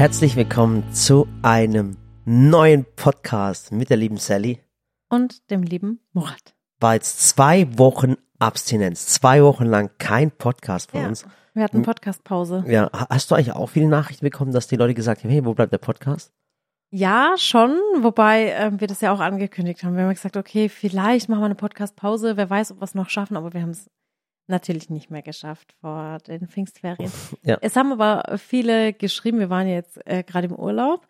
Herzlich willkommen zu einem neuen Podcast mit der lieben Sally. Und dem lieben Murat. War jetzt zwei Wochen Abstinenz, zwei Wochen lang kein Podcast von Ja, uns. wir hatten Podcastpause. Ja, ha- hast du eigentlich auch viele Nachrichten bekommen, dass die Leute gesagt haben, hey, wo bleibt der Podcast? Ja, schon, wobei ähm, wir das ja auch angekündigt haben. Wir haben gesagt, okay, vielleicht machen wir eine Podcastpause. Wer weiß, ob wir es noch schaffen, aber wir haben es natürlich nicht mehr geschafft vor den Pfingstferien. Ja. Es haben aber viele geschrieben, wir waren jetzt äh, gerade im Urlaub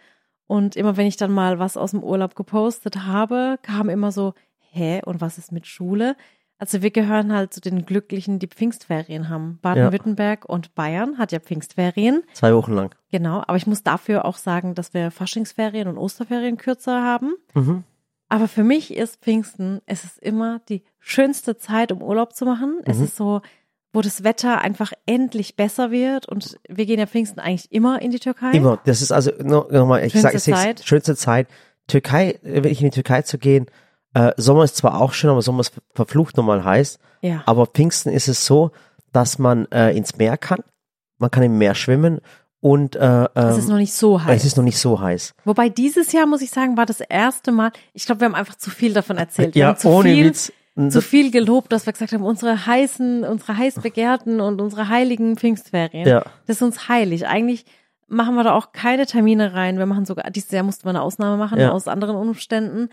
und immer wenn ich dann mal was aus dem Urlaub gepostet habe, kam immer so, hä, und was ist mit Schule? Also wir gehören halt zu den Glücklichen, die Pfingstferien haben. Baden-Württemberg und Bayern hat ja Pfingstferien. Zwei Wochen lang. Genau, aber ich muss dafür auch sagen, dass wir Faschingsferien und Osterferien kürzer haben. Mhm. Aber für mich ist Pfingsten, es ist immer die schönste Zeit, um Urlaub zu machen. Es Mhm. ist so, wo das Wetter einfach endlich besser wird und wir gehen ja Pfingsten eigentlich immer in die Türkei. Immer. Das ist also no- nochmal, ich sage es jetzt, schönste Zeit. Türkei, wirklich in die Türkei zu gehen. Äh, Sommer ist zwar auch schön, aber Sommer ist verflucht nochmal heiß. Ja. Aber Pfingsten ist es so, dass man äh, ins Meer kann. Man kann im Meer schwimmen und äh, Es ist ähm, noch nicht so heiß. es ist noch nicht so heiß. Wobei dieses Jahr, muss ich sagen, war das erste Mal, ich glaube, wir haben einfach zu viel davon erzählt. Wir Ja, haben zu ohne viel, Witz. zu viel gelobt, dass wir gesagt haben, unsere heißen, unsere heiß begehrten und unsere heiligen Pfingstferien. Ja. Das ist uns heilig. Eigentlich machen wir da auch keine Termine rein. Wir machen sogar, dieses Jahr mussten wir eine Ausnahme machen Ja. aus anderen Umständen.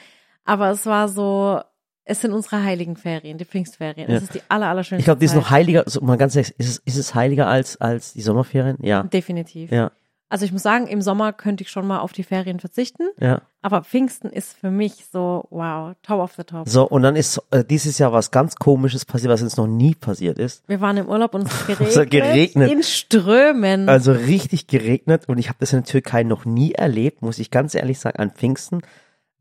Aber es war so, es sind unsere heiligen Ferien, die Pfingstferien. Ja. Es ist die aller, aller schönste Ich glaube, die ist noch heiliger, so mal ganz ehrlich, ist es, ist es heiliger als, als die Sommerferien? Ja. Definitiv. Ja, Also ich muss sagen, im Sommer könnte ich schon mal auf die Ferien verzichten. ja. Aber Pfingsten ist für mich so, wow, top of the top. So, und dann ist äh, dieses Jahr was ganz komisches passiert, was uns noch nie passiert ist. Wir waren im Urlaub und es geregnet. Es geregnet. In Strömen. Also richtig geregnet und ich habe das in der Türkei noch nie erlebt, muss ich ganz ehrlich sagen, an Pfingsten.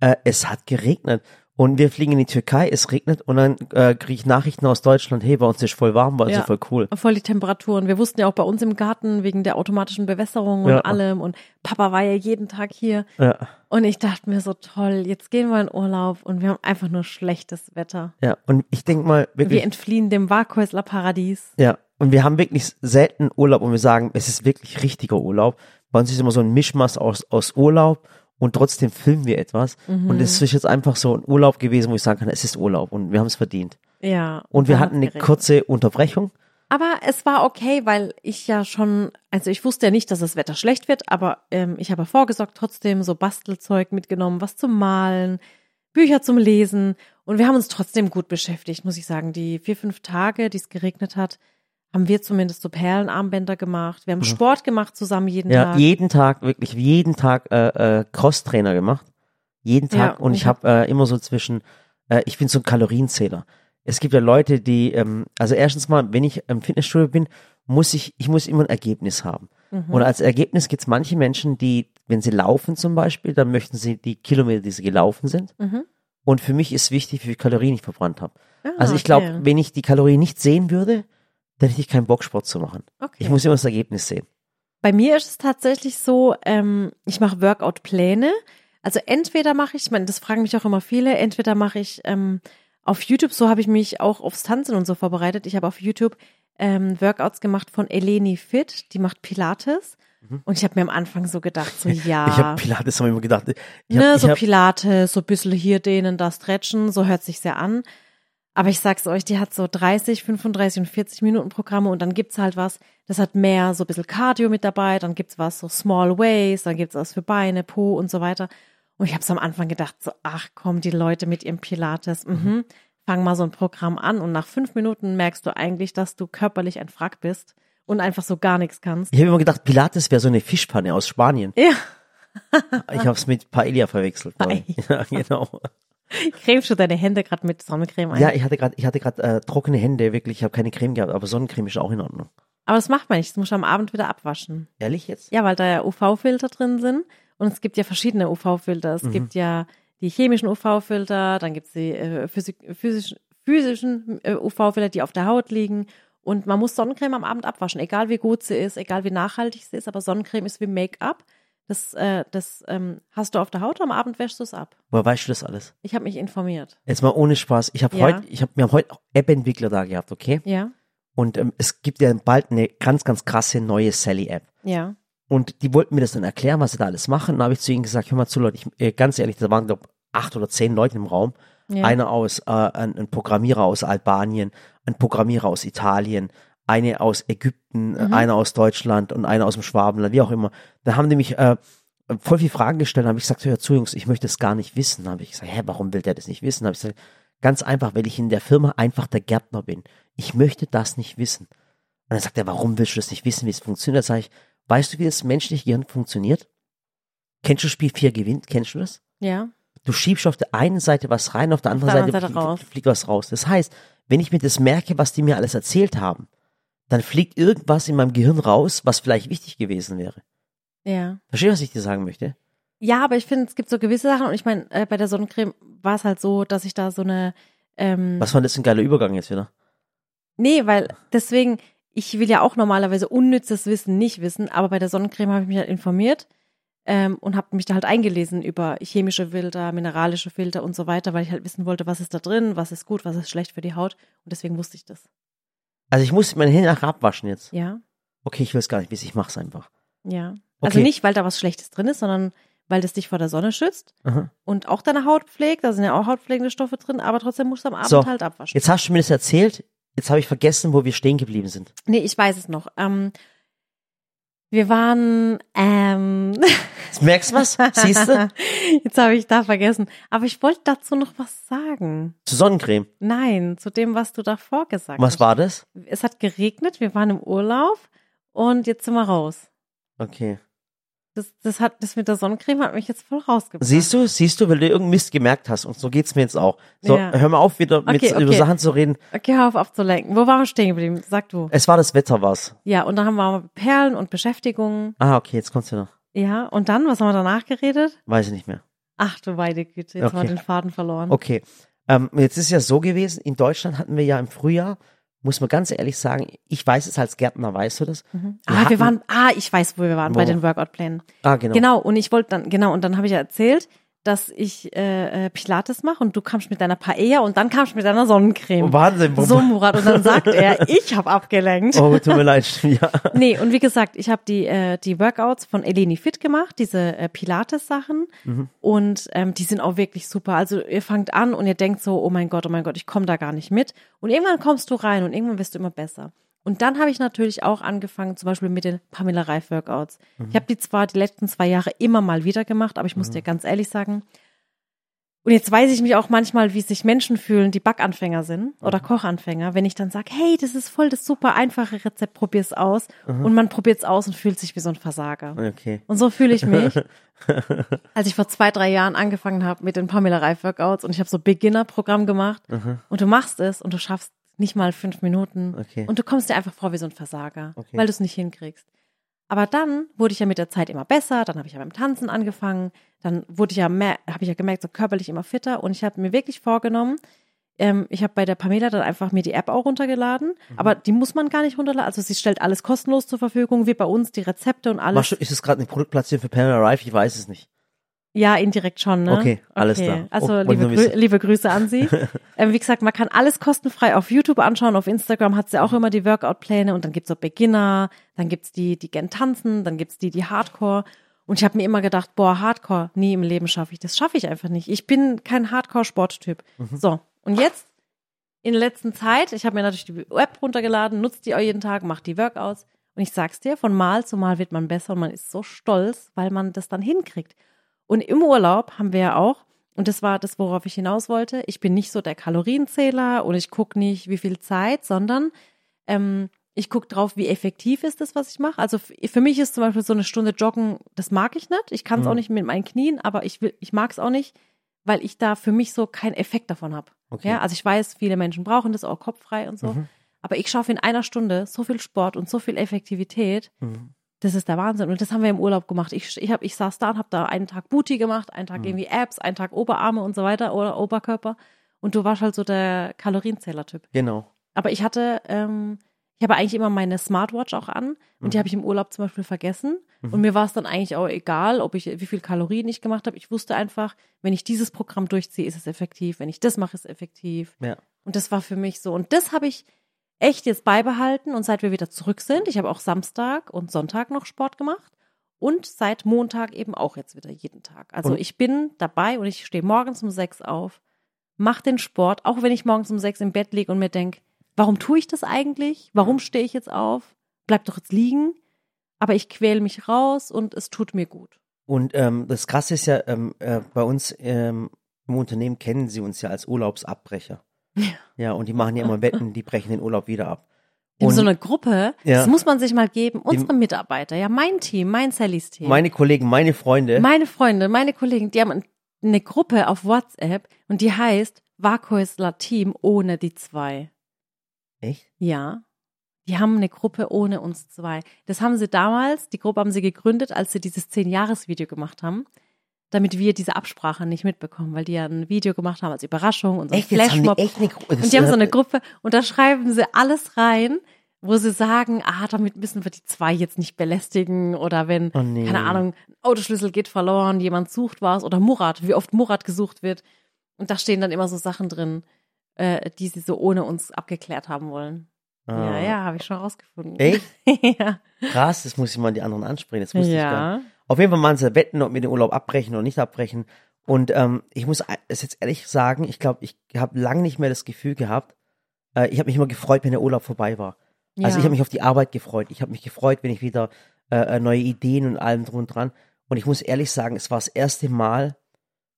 Äh, es hat geregnet und wir fliegen in die Türkei, es regnet und dann äh, kriege ich Nachrichten aus Deutschland, hey, bei uns ist voll warm, war also Ja. voll cool. Voll die Temperaturen. Wir wussten ja auch bei uns im Garten wegen der automatischen Bewässerung und Ja. allem. Und Papa war ja jeden Tag hier. Ja, Und ich dachte mir so, toll, jetzt gehen wir in Urlaub und wir haben einfach nur schlechtes Wetter. ja. Und ich denke mal Wir wirklich, entfliehen dem Warkhäusler Paradies. ja. Und wir haben wirklich selten Urlaub und wir sagen, es ist wirklich richtiger Urlaub. Bei uns ist immer so ein Mischmaß aus, aus Urlaub und trotzdem filmen wir etwas. Mhm. Und es ist jetzt einfach so ein Urlaub gewesen, wo ich sagen kann, es ist Urlaub und wir haben es verdient. Ja. Und wir hatten eine geregnet. kurze Unterbrechung. Aber es war okay, weil ich ja schon, also ich wusste ja nicht, dass das Wetter schlecht wird, aber ähm, ich habe vorgesorgt, trotzdem so Bastelzeug mitgenommen, was zum Malen, Bücher zum Lesen. Und wir haben uns trotzdem gut beschäftigt, muss ich sagen. Die vier, fünf Tage, die es geregnet hat, haben wir zumindest so Perlenarmbänder gemacht. Wir haben Sport gemacht zusammen jeden Ja, Tag. jeden Tag, wirklich jeden Tag äh, äh, Crosstrainer gemacht. Jeden Ja, Tag. und und ich habe äh, immer so zwischen, äh, ich bin so ein Kalorienzähler. Es gibt ja Leute, die, ähm, also erstens mal, wenn ich im Fitnessstudio bin, muss ich, ich muss immer ein Ergebnis haben. Mhm. Und als Ergebnis gibt es manche Menschen, die, wenn sie laufen zum Beispiel, dann möchten sie die Kilometer, die sie gelaufen sind. Mhm. Und für mich ist wichtig, wie viel Kalorien ich verbrannt habe. Ah, Also ich okay. glaube, wenn ich die Kalorien nicht sehen würde, dann hätte ich keinen Bock, Sport zu machen. okay. Ich muss immer das Ergebnis sehen. Bei mir ist es tatsächlich so, ähm, ich mache Workout-Pläne. Also entweder mache ich, ich meine, das fragen mich auch immer viele, entweder mache ich ähm, auf YouTube, so habe ich mich auch aufs Tanzen und so vorbereitet. Ich habe auf YouTube ähm, Workouts gemacht von Eleni Fit, die macht Pilates. Und ich habe mir am Anfang so gedacht, so ja, Mhm. Ich habe Pilates hab ich immer gedacht. Ich hab, ne, so hab, Pilates, so ein bisschen hier dehnen, da stretchen, so hört sich sehr an. Aber ich sag's euch, die hat so 30, 35 und 40 Minuten Programme und dann gibt's halt was, das hat mehr so ein bisschen Cardio mit dabei, dann gibt's was so Small Ways, dann gibt's was für Beine, Po und so weiter. Und ich habe am Anfang gedacht, so, ach komm, die Leute mit ihrem Pilates, mhm, fang mal so ein Programm an und nach fünf Minuten merkst du eigentlich, dass du körperlich ein Frack bist und einfach so gar nichts kannst. ich habe immer gedacht, Pilates wäre so eine Fischpanne aus Spanien. Ja, Ich habe es mit Paella verwechselt. vorhin. Ja, genau. Cremst du deine Hände gerade mit Sonnencreme ein? Ja, ich hatte gerade, ich hatte gerade äh, trockene Hände, wirklich. Ich habe keine Creme gehabt, aber Sonnencreme ist auch in Ordnung. Aber das macht man nicht, das muss man am Abend wieder abwaschen. Ehrlich jetzt? Ja, weil da ja UV-Filter drin sind. Und es gibt ja verschiedene UV-Filter. Es gibt ja die chemischen UV-Filter, dann gibt es die äh, physik physisch, physischen äh, UV-Filter, die auf der Haut liegen. Und man muss Sonnencreme am Abend abwaschen, egal wie gut sie ist, egal wie nachhaltig sie ist. Aber Sonnencreme ist wie Make-up. Das, äh, das ähm, hast du auf der Haut, am Abend wäschst du es ab. Woher weißt du das alles? Ich habe mich informiert. Jetzt mal ohne Spaß. Ich habe Ja. heute, ich habe, wir haben heute App-Entwickler da gehabt, okay? Ja, Und ähm, es gibt ja bald eine ganz, ganz krasse neue Sally-App. ja. Und die wollten mir das dann erklären, was sie da alles machen. Und dann habe ich zu ihnen gesagt, hör mal zu, Leute, ich, äh, ganz ehrlich, da waren, glaube acht oder zehn Leute im Raum. Ja. Einer aus, äh, ein, ein Programmierer aus Albanien, ein Programmierer aus Italien, eine aus Ägypten, Mhm. einer aus Deutschland und einer aus dem Schwabenland, wie auch immer. Da haben die mich äh, voll viele Fragen gestellt, habe ich gesagt, hör zu Jungs, ich möchte das gar nicht wissen. Habe ich gesagt, hä, warum will der das nicht wissen? Habe ich gesagt, ganz einfach, weil ich in der Firma einfach der Gärtner bin. Ich möchte das nicht wissen. Und dann sagt er, warum willst du das nicht wissen, wie es funktioniert? Da sage ich, weißt du, wie das menschliche Gehirn funktioniert? Kennst du Spiel 4 gewinnt? Kennst du das? Ja. Du schiebst auf der einen Seite was rein, auf der anderen der Seite, anderen Seite flie- raus. fliegt was raus. Das heißt, wenn ich mir das merke, was die mir alles erzählt haben, dann fliegt irgendwas in meinem Gehirn raus, was vielleicht wichtig gewesen wäre. Ja. Verstehst du, was ich dir sagen möchte? Ja, aber ich finde, es gibt so gewisse Sachen und ich meine, äh, bei der Sonnencreme war es halt so, dass ich da so eine ähm, Was war das für ein geiler Übergang jetzt wieder? Nee, weil deswegen, ich will ja auch normalerweise unnützes Wissen nicht wissen, aber bei der Sonnencreme habe ich mich halt informiert ähm, und habe mich da halt eingelesen über chemische Filter, mineralische Filter und so weiter, weil ich halt wissen wollte, was ist da drin, was ist gut, was ist schlecht für die Haut und deswegen wusste ich das. Also ich muss meine Hände nachher abwaschen jetzt. Ja, Okay, ich will es gar nicht wissen, ich mach's einfach. ja. Also Okay. nicht, weil da was Schlechtes drin ist, sondern weil das dich vor der Sonne schützt Aha. und auch deine Haut pflegt, da sind ja auch hautpflegende Stoffe drin, aber trotzdem musst du am Abend So, halt abwaschen. Jetzt hast du mir das erzählt, jetzt habe ich vergessen, wo wir stehen geblieben sind. Nee, ich weiß es noch. Ähm, wir waren, ähm, Jetzt merkst du was? Siehst du? Jetzt habe ich da vergessen. Aber ich wollte dazu noch was sagen. Zu Sonnencreme. Nein, zu dem, was du davor gesagt Was hast. war das? Es hat geregnet, wir waren im Urlaub und jetzt sind wir raus. Okay. Das, das hat, das mit der Sonnencreme hat mich jetzt voll rausgebracht. Siehst du, siehst du, weil du irgendeinen Mist gemerkt hast und so geht's mir jetzt auch. So, Ja. hör mal auf, wieder mit Okay, über. Sachen zu reden. Okay, hör auf abzulenken. Wo waren wir stehen geblieben? Sag du. Es war das Wetter was. Ja, und dann haben wir Perlen und Beschäftigungen. Ah, okay, jetzt kommst du noch. Ja, und dann, was haben wir danach geredet? Weiß ich nicht mehr. Ach du weide Güte, jetzt haben Okay. wir den Faden verloren. Okay. Ähm, jetzt ist ja so gewesen, in Deutschland hatten wir ja im Frühjahr, muss man ganz ehrlich sagen, ich weiß es als Gärtner, weißt du das? Mhm. Wir Ah, wir waren, ah, ich weiß, wo wir waren, bei Wo? den Workout-Plänen. Ah, genau. Genau, und ich wollte dann, genau, und dann habe ich ja erzählt, dass ich äh, äh, Pilates mache und du kamst mit deiner Paella und dann kamst du mit deiner Sonnencreme. Oh, Wahnsinn. So, Murat, und dann sagt er, ich habe abgelenkt. Oh, tut mir leid. Ja. Nee, und wie gesagt, ich habe die, äh, die Workouts von Eleni Fit gemacht, diese äh, Pilates-Sachen. Mhm. Und ähm, die sind auch wirklich super. Also ihr fangt an und ihr denkt so, oh mein Gott, oh mein Gott, ich komme da gar nicht mit. Und irgendwann kommst du rein und irgendwann wirst du immer besser. Und dann habe ich natürlich auch angefangen, zum Beispiel mit den Pamela Reif Workouts. Mhm. Ich habe die zwar die letzten zwei Jahre immer mal wieder gemacht, aber ich muss dir ganz ehrlich sagen, und jetzt weiß ich mich auch manchmal, wie sich Menschen fühlen, die Backanfänger sind oder Kochanfänger, wenn ich dann sage, hey, das ist voll das super einfache Rezept, probier's aus. Und man probiert's aus und fühlt sich wie so ein Versager. Okay. Und so fühle ich mich, als ich vor zwei, drei Jahren angefangen habe mit den Pamela Reif Workouts und ich habe so Beginner-Programm gemacht und du machst es und du schaffst nicht mal fünf Minuten Okay. und du kommst dir einfach vor wie so ein Versager, Okay. weil du es nicht hinkriegst. Aber dann wurde ich ja mit der Zeit immer besser, dann habe ich ja beim Tanzen angefangen, dann wurde ich ja mehr, habe ich ja gemerkt, so körperlich immer fitter und ich habe mir wirklich vorgenommen, ähm, ich habe bei der Pamela dann einfach mir die App auch runtergeladen, Mhm. aber die muss man gar nicht runterladen, also sie stellt alles kostenlos zur Verfügung, wie bei uns, die Rezepte und alles. Machst du, ist es gerade eine Produktplatzierung für Pamela Rife? Ich weiß es nicht. Ja, indirekt schon, ne? Okay, alles klar. Also Oh, liebe, Grü liebe Grüße an Sie. ähm, wie gesagt, man kann alles kostenfrei auf YouTube anschauen, auf Instagram hat sie auch immer die Workout-Pläne und dann gibt's so Beginner, dann gibt's die, die gern tanzen, dann gibt's die, die Hardcore. Und ich habe mir immer gedacht, boah, Hardcore, nie im Leben schaffe ich das. Schaffe ich einfach nicht. Ich bin kein Hardcore-Sporttyp. Mhm. So, und jetzt in der letzten Zeit, ich habe mir natürlich die App runtergeladen, nutzt die auch jeden Tag, macht die Workouts. Und ich sag's dir, von Mal zu Mal wird man besser und man ist so stolz, weil man das dann hinkriegt. Und im Urlaub haben wir ja auch, und das war das, worauf ich hinaus wollte, ich bin nicht so der Kalorienzähler und ich gucke nicht, wie viel Zeit, sondern ähm, ich gucke drauf, wie effektiv ist das, was ich mache. Also für mich ist zum Beispiel so eine Stunde Joggen, das mag ich nicht. Ich kann es Mhm. auch nicht mit meinen Knien, aber ich will, ich mag es auch nicht, weil ich da für mich so keinen Effekt davon habe. Okay. Ja, also ich weiß, viele Menschen brauchen das auch kopffrei und so. Mhm. Aber ich schaffe in einer Stunde so viel Sport und so viel Effektivität. Mhm. Das ist der Wahnsinn. Und das haben wir im Urlaub gemacht. Ich, ich, hab, ich saß da und habe da einen Tag Booty gemacht, einen Mhm. Tag irgendwie Abs, einen Tag Oberarme und so weiter oder Oberkörper. Und du warst halt so der Kalorienzähler-Typ. Genau. Aber ich hatte, ähm, ich habe eigentlich immer meine Smartwatch auch an und die habe ich im Urlaub zum Beispiel vergessen. Und mir war es dann eigentlich auch egal, ob ich, wie viel Kalorien ich gemacht habe. Ich wusste einfach, wenn ich dieses Programm durchziehe, ist es effektiv. Wenn ich das mache, ist es effektiv. Ja. Und das war für mich so. Und das habe ich echt jetzt beibehalten. Und seit wir wieder zurück sind, ich habe auch Samstag und Sonntag noch Sport gemacht. Und seit Montag eben auch jetzt wieder jeden Tag. Also Und- ich bin dabei und ich stehe morgens um sechs auf, mach den Sport, auch wenn ich morgens um sechs im Bett liege und mir denk, warum tue ich das eigentlich? Warum stehe ich jetzt auf? Bleib doch jetzt liegen. Aber ich quäle mich raus und es tut mir gut. Und ähm, das Krasse ist ja, ähm, äh, bei uns ähm, im Unternehmen kennen sie uns ja als Urlaubsabbrecher. Ja. Ja, und die machen ja immer Wetten, die brechen den Urlaub wieder ab. In Und so eine Gruppe, Ja. das muss man sich mal geben. Unsere Mitarbeiter, ja, mein Team, mein Sallys Team. meine Kollegen, meine Freunde, Meine Freunde, meine Kollegen, die haben eine Gruppe auf WhatsApp und die heißt Vakuisler Team ohne die zwei. echt? Ja. Die haben eine Gruppe ohne uns zwei. Das haben sie damals, die Gruppe haben sie gegründet, als sie dieses Zehn-Jahres-Video gemacht haben, damit wir diese Absprache nicht mitbekommen, weil die ja ein Video gemacht haben als Überraschung und so ein Echt, jetzt haben Flashmob. die echt eine Und die haben so eine Gruppe und da schreiben sie alles rein, wo sie sagen, ah, damit müssen wir die zwei jetzt nicht belästigen oder wenn, Oh nee. keine Ahnung, ein Autoschlüssel geht verloren, jemand sucht was oder Murat, wie oft Murat gesucht wird. Und da stehen dann immer so Sachen drin, äh, die sie so ohne uns abgeklärt haben wollen. Ah. Ja, ja, habe ich schon rausgefunden. Echt? ja. Krass, das muss ich mal die anderen ansprechen. Das wusste ich gar nicht. Auf jeden Fall machen sie Wetten, ob wir den Urlaub abbrechen oder nicht abbrechen. Und ähm, ich muss es jetzt ehrlich sagen, ich glaube, ich habe lange nicht mehr das Gefühl gehabt, äh, ich habe mich immer gefreut, wenn der Urlaub vorbei war. Also Ja. ich habe mich auf die Arbeit gefreut. Ich habe mich gefreut, wenn ich wieder äh, äh, neue Ideen und allem drum und dran. Und ich muss ehrlich sagen, es war das erste Mal,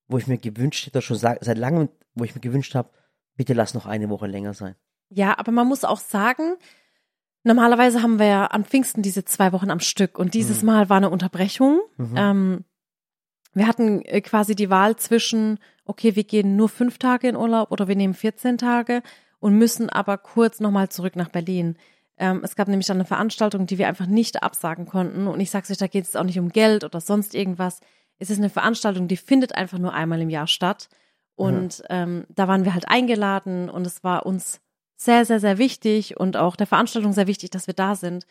wo ich mir gewünscht hätte, schon seit langem, wo ich mir gewünscht habe, bitte lass noch eine Woche länger sein. Ja, aber man muss auch sagen, normalerweise haben wir ja an Pfingsten diese zwei Wochen am Stück und dieses Mal war eine Unterbrechung. Mhm. Ähm, wir hatten äh, quasi die Wahl zwischen, okay, wir gehen nur fünf Tage in Urlaub oder wir nehmen 14 Tage und müssen aber kurz nochmal zurück nach Berlin. Ähm, es gab nämlich dann eine Veranstaltung, die wir einfach nicht absagen konnten. Und ich sag's euch, da geht es auch nicht um Geld oder sonst irgendwas. Es ist eine Veranstaltung, die findet einfach nur einmal im Jahr statt. Und ähm, da waren wir halt eingeladen und es war uns sehr, sehr, sehr wichtig und auch der Veranstaltung sehr wichtig, dass wir da sind.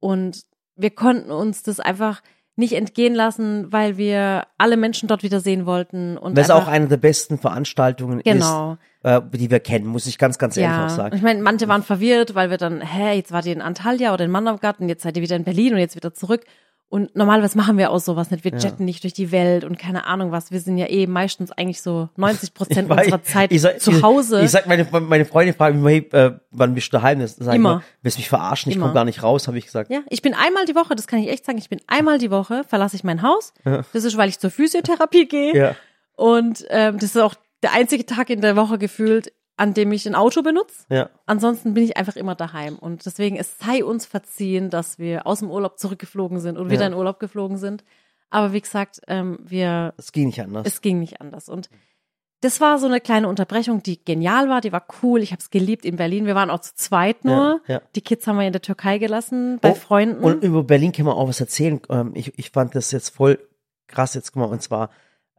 Und wir konnten uns das einfach nicht entgehen lassen, weil wir alle Menschen dort wieder sehen wollten. Und Weil es einfach, auch eine der besten Veranstaltungen Genau. ist, äh, die wir kennen, muss ich ganz, ganz ehrlich auch ja, sagen. ich meine, manche waren verwirrt, weil wir dann, hä, jetzt wart ihr in Antalya oder in Manavgat jetzt seid ihr wieder in Berlin und jetzt wieder zurück. Und normalerweise machen wir auch sowas nicht. Wir Ja. jetten nicht durch die Welt und keine Ahnung was. Wir sind ja eh meistens eigentlich so 90 Prozent Ich unserer Zeit ich sag- zu Hause. Ich, ich sag, meine, meine Freunde fragen mich, hey, äh, wann bist du daheim? Das sag Immer. Ich mal, willst du mich verarschen? Ich komme gar nicht raus, habe ich gesagt. Ja, ich bin einmal die Woche, das kann ich echt sagen, ich bin einmal die Woche, verlasse ich mein Haus. Das ist, weil ich zur Physiotherapie gehe. Ja. Und ähm, das ist auch der einzige Tag in der Woche gefühlt, an dem ich ein Auto benutze. Ja. Ansonsten bin ich einfach immer daheim. Und deswegen, es sei uns verziehen, dass wir aus dem Urlaub zurückgeflogen sind und wieder Ja. in Urlaub geflogen sind. Aber wie gesagt, ähm, wir, Das ging nicht anders. es ging nicht anders. Und das war so eine kleine Unterbrechung, die genial war, die war cool. Ich habe es geliebt in Berlin. Wir waren auch zu zweit nur. Ja, ja. Die Kids haben wir in der Türkei gelassen, bei Oh, Freunden. Und über Berlin kann man auch was erzählen. Ähm, ich, ich fand das jetzt voll krass jetzt, guck mal, und zwar,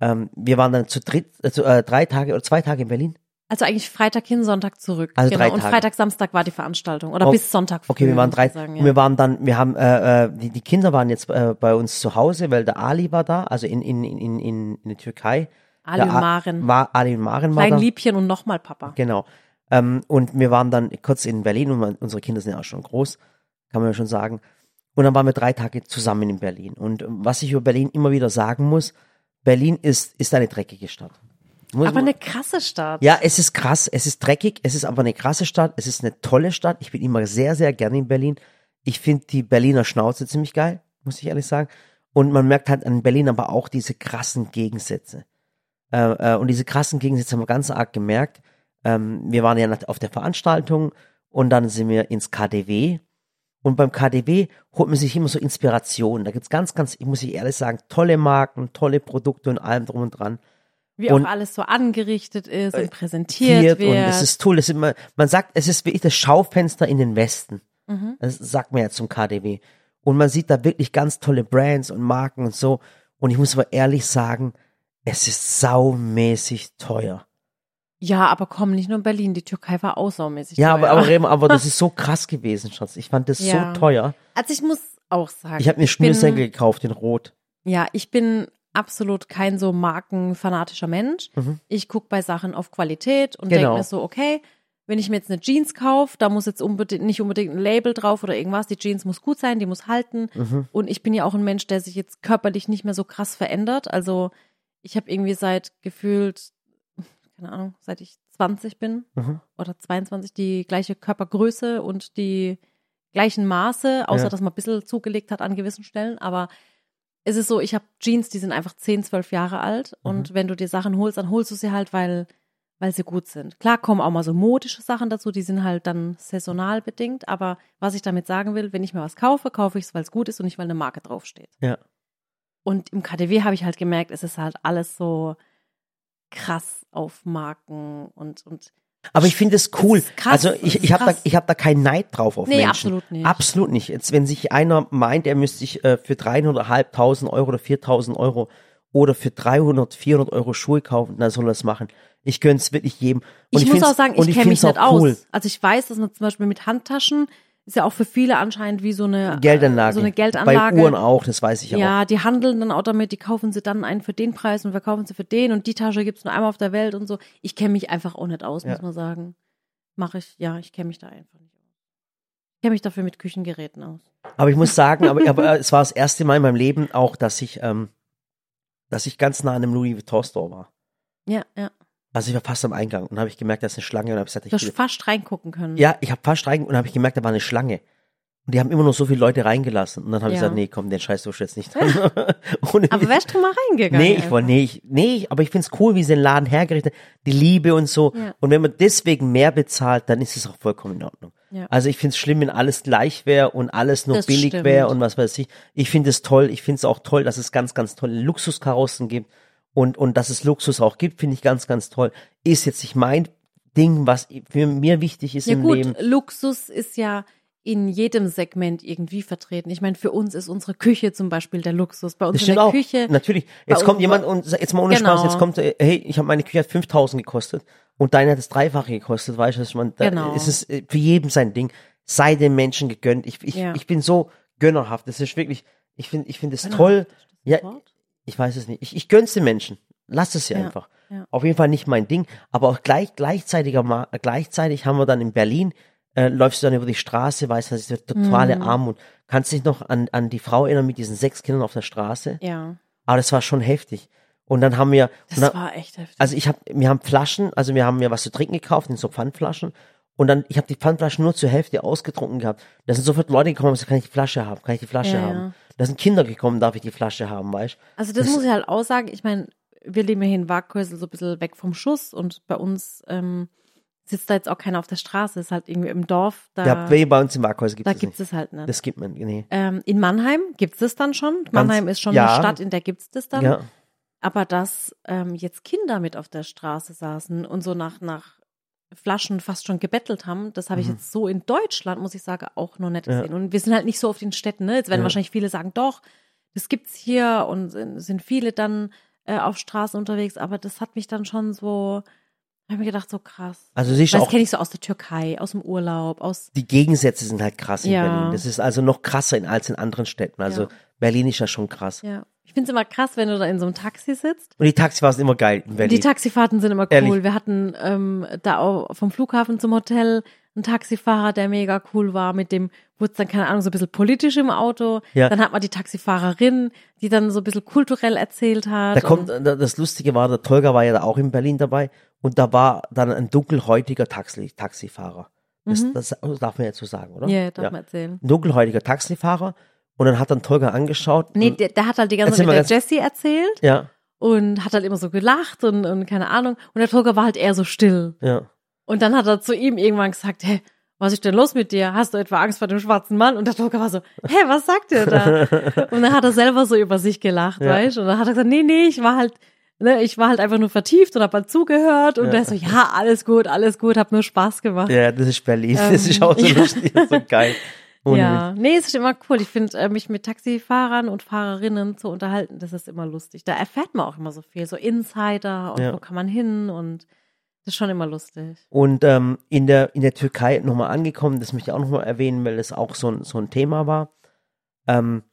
ähm, wir waren dann zu dritt, äh, äh, drei Tage oder zwei Tage in Berlin. Also eigentlich Freitag hin, Sonntag zurück. Also genau. drei Und Tage. Freitag, Samstag war die Veranstaltung. Oder Oh, bis Sonntag früh. Okay, wir waren drei. Sagen, Und ja. wir waren dann, wir haben, äh, äh, die, die Kinder waren jetzt äh, bei uns zu Hause, weil der Ali war da, also in, in, in, in, in der Türkei. Ali Der und Maren. War, Ali und Maren war Klein da. Liebchen und nochmal Papa. Genau. Ähm, und wir waren dann kurz in Berlin und unsere Kinder sind ja auch schon groß, kann man ja schon sagen. Und dann waren wir drei Tage zusammen in Berlin. Und was ich über Berlin immer wieder sagen muss, Berlin ist, ist eine dreckige Stadt. Aber eine krasse Stadt. ja, es ist krass, es ist dreckig, es ist aber eine krasse Stadt, es ist eine tolle Stadt. Ich bin immer sehr, sehr gerne in Berlin. Ich finde die Berliner Schnauze ziemlich geil, muss ich ehrlich sagen. Und man merkt halt an Berlin aber auch diese krassen Gegensätze. Äh, äh, und diese krassen Gegensätze haben wir ganz arg gemerkt. Ähm, wir waren ja auf der Veranstaltung und dann sind wir ins KDW. Und beim KDW holt man sich immer so Inspiration. Da gibt's ganz, ganz, ich muss ich ehrlich sagen, tolle Marken, tolle Produkte und allem drum und dran. Wie Und- auch alles so angerichtet ist und präsentiert Tiert wird. und es ist toll. Es ist immer, man sagt, es ist wirklich das Schaufenster in den Westen. Mhm. Das sagt man ja zum KDW. Und man sieht da wirklich ganz tolle Brands und Marken und so. Und ich muss aber ehrlich sagen, es ist saumäßig teuer. ja, aber komm, nicht nur in Berlin, die Türkei war auch saumäßig Ja, teuer. aber, aber, Remo, aber das ist so krass gewesen, Schatz. Ich fand das Ja. so teuer. Also ich muss auch sagen. Ich habe mir Schnürsenkel gekauft in Rot. Ja, ich bin absolut kein so markenfanatischer Mensch. Mhm. Ich guck bei Sachen auf Qualität und Genau. denke mir so, okay, wenn ich mir jetzt eine Jeans kaufe, da muss jetzt unbedingt, nicht unbedingt ein Label drauf oder irgendwas. Die Jeans muss gut sein, die muss halten. Mhm. Und ich bin ja auch ein Mensch, der sich jetzt körperlich nicht mehr so krass verändert. Also ich habe irgendwie seit gefühlt, keine Ahnung, seit ich 20 bin Mhm. oder 22 die gleiche Körpergröße und die gleichen Maße, außer Ja. dass man ein bisschen zugelegt hat an gewissen Stellen. Aber es ist so, ich habe Jeans, die sind einfach 10, 12 Jahre alt. Mhm. Und wenn du dir Sachen holst, dann holst du sie halt, weil, weil sie gut sind. Klar kommen auch mal so modische Sachen dazu, die sind halt dann saisonal bedingt. Aber was ich damit sagen will, wenn ich mir was kaufe, kaufe ich es, weil es gut ist und nicht, weil eine Marke draufsteht. Ja. Und im KDW habe ich halt gemerkt, es ist halt alles so krass auf Marken und, und Aber ich finde es cool. Krass, also ich, ich habe da, ich hab da keinen Neid drauf auf Nee, Menschen. absolut nicht. Absolut nicht. Jetzt, wenn sich einer meint, er müsste sich äh, für 300.500 Euro oder 4.000 Euro oder für 300, 400 Euro Schuhe kaufen, dann soll er es machen. Ich gönne es wirklich jedem. Und ich, muss find's- auch sagen, und ich kenne mich nicht auch aus. cool. Also ich weiß, dass man zum Beispiel mit Handtaschen ist ja auch für viele anscheinend wie so eine Geldanlage. So eine Geldanlage. Bei Uhren auch, das weiß ich auch. Ja, die handeln dann auch damit, die kaufen sie dann einen für den Preis und verkaufen sie für den und die Tasche gibt's nur einmal auf der Welt und so. Ich kenne mich einfach auch nicht aus, Ja. muss man sagen. Mache ich, ja, ich kenne mich da einfach nicht aus. Ich kenne mich dafür mit Küchengeräten aus. Aber ich muss sagen, aber, aber äh, es war das erste Mal in meinem Leben auch, dass ich, ähm, dass ich ganz nah an einem Louis Vuitton Store war. Ja, ja. Also ich war fast am Eingang und habe ich gemerkt, da ist eine Schlange und habe gesagt, ich Du hast fast reingucken können. ja, ich habe fast rein und habe ich gemerkt, da war eine Schlange. Und die haben immer noch so viele Leute reingelassen. Und dann habe ich Ja. gesagt, nee, komm, den Scheiß tust du jetzt nicht. Ohne Aber Witz. wärst du mal reingegangen? Nee, ich einfach? wollte, nee, ich, nee, ich- aber ich find's cool, wie sie den Laden hergerichtet, die Liebe und so. Ja. Und wenn man deswegen mehr bezahlt, dann ist es auch vollkommen in Ordnung. Ja. Also ich find's schlimm, wenn alles gleich wäre und alles nur Das billig stimmt. wäre und was weiß ich. Ich finde es toll. Ich finde es auch toll, dass es ganz, ganz tolle Luxuskarossen gibt und, und dass es Luxus auch gibt, finde ich ganz, ganz toll. Ist jetzt nicht mein Ding, was für mir wichtig ist Ja im gut, Leben. Luxus ist ja in jedem Segment irgendwie vertreten. Ich meine, für uns ist unsere Küche zum Beispiel der Luxus. Bei uns Das in der auch. Küche. Natürlich. Jetzt kommt jemand und sagt, jetzt mal ohne Genau. Spaß, jetzt kommt, äh, hey, ich habe meine Küche hat 5000 gekostet und deine hat das Dreifache gekostet, weißt du, was ich meine? Da Genau. ist es äh, für jeden sein Ding. Sei dem Menschen gegönnt. Ich, ich, Ja. ich bin so gönnerhaft. Das ist wirklich, ich finde, ich finde es toll. Ja? Ich weiß es nicht. Ich, ich gönn's den Menschen. Lass es sie Ja, einfach. ja. Auf jeden Fall nicht mein Ding. Aber auch gleich, gleichzeitiger, gleichzeitig haben wir dann in Berlin, äh, läufst du dann über die Straße, weißt du, das ist der totale Mhm. Armut. Kannst dich noch an, an die Frau erinnern mit diesen sechs Kindern auf der Straße? Ja, Aber das war schon heftig. Und dann haben wir, das dann, war echt heftig. also ich habe, wir haben Flaschen, also wir haben mir was zu trinken gekauft in so Pfandflaschen. Und dann, ich habe die Pfandflaschen nur zur Hälfte ausgetrunken gehabt. Da sind sofort Leute gekommen und gesagt, kann ich die Flasche haben? Kann ich die Flasche Ja, haben? ja. Da sind Kinder gekommen, darf ich die Flasche haben, weißt Also das, Das- muss ich halt auch sagen. Ich meine, wir leben hier in Waghäusel so ein bisschen weg vom Schuss und bei uns ähm, sitzt da jetzt auch keiner auf der Straße. Ist halt irgendwie im Dorf. Da, Ja, bei uns im Markhäuser gibt da es gibt's nicht. es halt nicht. Das gibt man, nee. ähm, in Mannheim gibt's das dann schon. Mannheim ist schon ja. eine Stadt, in der gibt's das dann. Ja, Aber dass ähm, jetzt Kinder mit auf der Straße saßen und so nach, nach Flaschen fast schon gebettelt haben, das habe ich jetzt so in Deutschland, muss ich sagen, auch noch nicht Mhm. Ja. gesehen. Und wir sind halt nicht so auf den Städten, ne? Jetzt werden Ja. wahrscheinlich viele sagen, doch, das gibt's hier und sind, viele dann äh, auf Straßen unterwegs, aber das hat mich dann schon so, habe ich mir gedacht, so krass. also siehst Das kenne ich so aus der Türkei, aus dem Urlaub, aus die Gegensätze sind halt krass in Ja. Berlin. Das ist also noch krasser in, als in anderen Städten. Also Ja. Berlin ist ja schon krass. ja. Ich finde es immer krass, wenn du da in so einem Taxi sitzt Und die Taxifahrer sind immer geil. Die Taxifahrten sind immer cool. Ehrlich? Wir hatten ähm, da auch vom Flughafen zum Hotel einen Taxifahrer, der mega cool war. Mit dem wurde es dann, keine Ahnung, so ein bisschen politisch im Auto. Ja. Dann hat man die Taxifahrerin, die dann so ein bisschen kulturell erzählt hat. Da kommt, das Lustige war, der Tolga war ja da auch in Berlin dabei und da war dann ein dunkelhäutiger Taxi, Taxifahrer. Das, Mhm. das darf man jetzt so sagen, oder? ja, darf man erzählen. Ein dunkelhäutiger Taxifahrer und dann hat dann Tolga angeschaut. Nee, und, der, der hat halt die ganze Zeit mit der Jessie erzählt ja, und hat halt immer so gelacht und, und keine Ahnung. Und der Tolga war halt eher so still. ja. Und dann hat er zu ihm irgendwann gesagt, hä, was ist denn los mit dir? Hast du etwa Angst vor dem schwarzen Mann? Und der Tolga war so, hä, was sagt ihr da? Und dann hat er selber so über sich gelacht, Ja. weißt du? Und dann hat er gesagt, nee, nee, ich war halt, ne, ich war halt einfach nur vertieft und hab halt zugehört. Und Ja. der so, ja, alles gut, alles gut, hab nur Spaß gemacht. Ja, das ist Berlin. Ähm, das ist auch so ja. lustig, so geil. Ja, nee, es ist immer cool. Ich finde, äh, mich mit Taxifahrern und Fahrerinnen zu unterhalten, das ist immer lustig. Da erfährt man auch immer so viel, so Insider und Ja. wo kann man hin und das ist schon immer lustig. Und ähm, in, der, in der Türkei nochmal angekommen, das möchte ich auch nochmal erwähnen, weil das auch so ein, so ein Thema war. Ähm,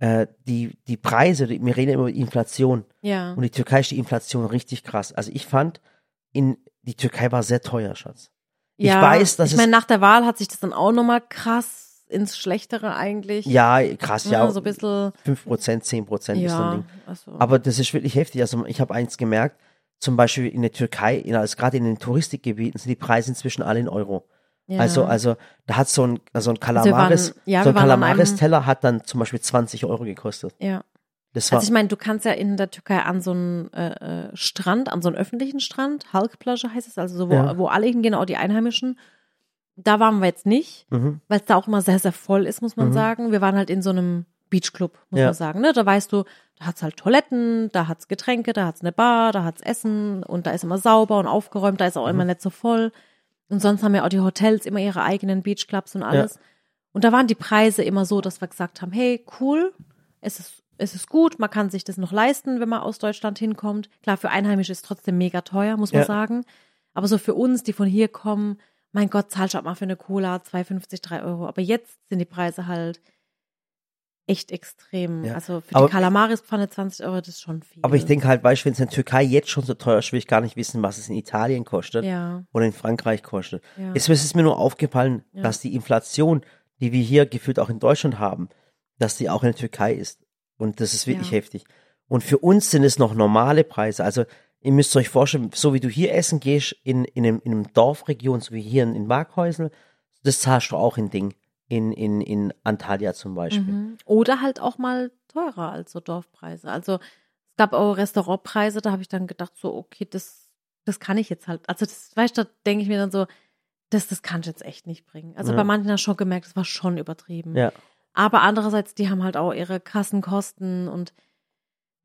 äh, die, die Preise, die, wir reden immer über Inflation. Ja. Und die Türkei ist die Inflation richtig krass. Also ich fand, in, die Türkei war sehr teuer, Schatz. Ich ja, weiß, dass ich meine, nach der Wahl hat sich das dann auch nochmal krass ins Schlechtere eigentlich. ja krass, ja, Ja, so ein bisschen. 5%, 10% ist so ein Ja, Ding. also, Aber das ist wirklich heftig. Also ich habe eins gemerkt, zum Beispiel in der Türkei, in- also gerade in den Touristikgebieten sind die Preise inzwischen alle in Euro. ja. Also, also da hat so ein, so ein waren- Kalamares, ja, so ein waren Kalamares-Teller hat dann zum Beispiel 20 Euro gekostet. ja. Das war, Also ich meine, du kannst ja in der Türkei an so einen äh, äh, Strand, an so einen öffentlichen Strand, Halkplage heißt es, also so, wo, Ja. wo alle hingehen, auch die Einheimischen. Da waren wir jetzt nicht, mhm. weil es da auch immer sehr, sehr voll ist, muss man Mhm. sagen. Wir waren halt in so einem Beachclub, muss Ja. man sagen. Ne? Da weißt du, da hat's halt Toiletten, da hat's Getränke, da hat's eine Bar, da hat's Essen und da ist immer sauber und aufgeräumt, da ist auch Mhm. immer nicht so voll. Und sonst haben ja auch die Hotels immer ihre eigenen Beachclubs und alles. Und da waren die Preise immer so, dass wir gesagt haben, hey, cool, es ist, es ist gut, man kann sich das noch leisten, wenn man aus Deutschland hinkommt. Klar, für Einheimische ist es trotzdem mega teuer, muss man Ja. sagen. Aber so für uns, die von hier kommen, mein Gott, zahlst du halt mal für eine Cola 2,50, 3 Euro. Aber jetzt sind die Preise halt echt extrem. Ja. Also für Aber- die Kalamaris-Pfanne 20 Euro, das ist schon viel. Aber ich denke halt, weißt du, wenn es in der Türkei jetzt schon so teuer ist, will ich gar nicht wissen, was es in Italien kostet Ja, oder in Frankreich kostet. ja. Es ist mir nur aufgefallen, dass die Inflation, die wir hier gefühlt auch in Deutschland haben, dass die auch in der Türkei ist. Und das ist wirklich heftig. Und für uns sind es noch normale Preise. Also ihr müsst euch vorstellen, so wie du hier essen gehst, in, in, einem, in einem Dorfregion, so wie hier in, in Markhäusl, das zahlst du auch in Ding. In, in, in Antalya zum Beispiel. Mhm. Oder halt auch mal teurer als so Dorfpreise. Also es gab auch Restaurantpreise, da habe ich dann gedacht, so, okay, das, das kann ich jetzt halt. Also das, weißt du, da denke ich mir dann so, das, das kann ich jetzt echt nicht bringen. Also Ja. bei manchen hast du schon gemerkt, das war schon übertrieben. Ja. Aber andererseits, die haben halt auch ihre krassen Kosten und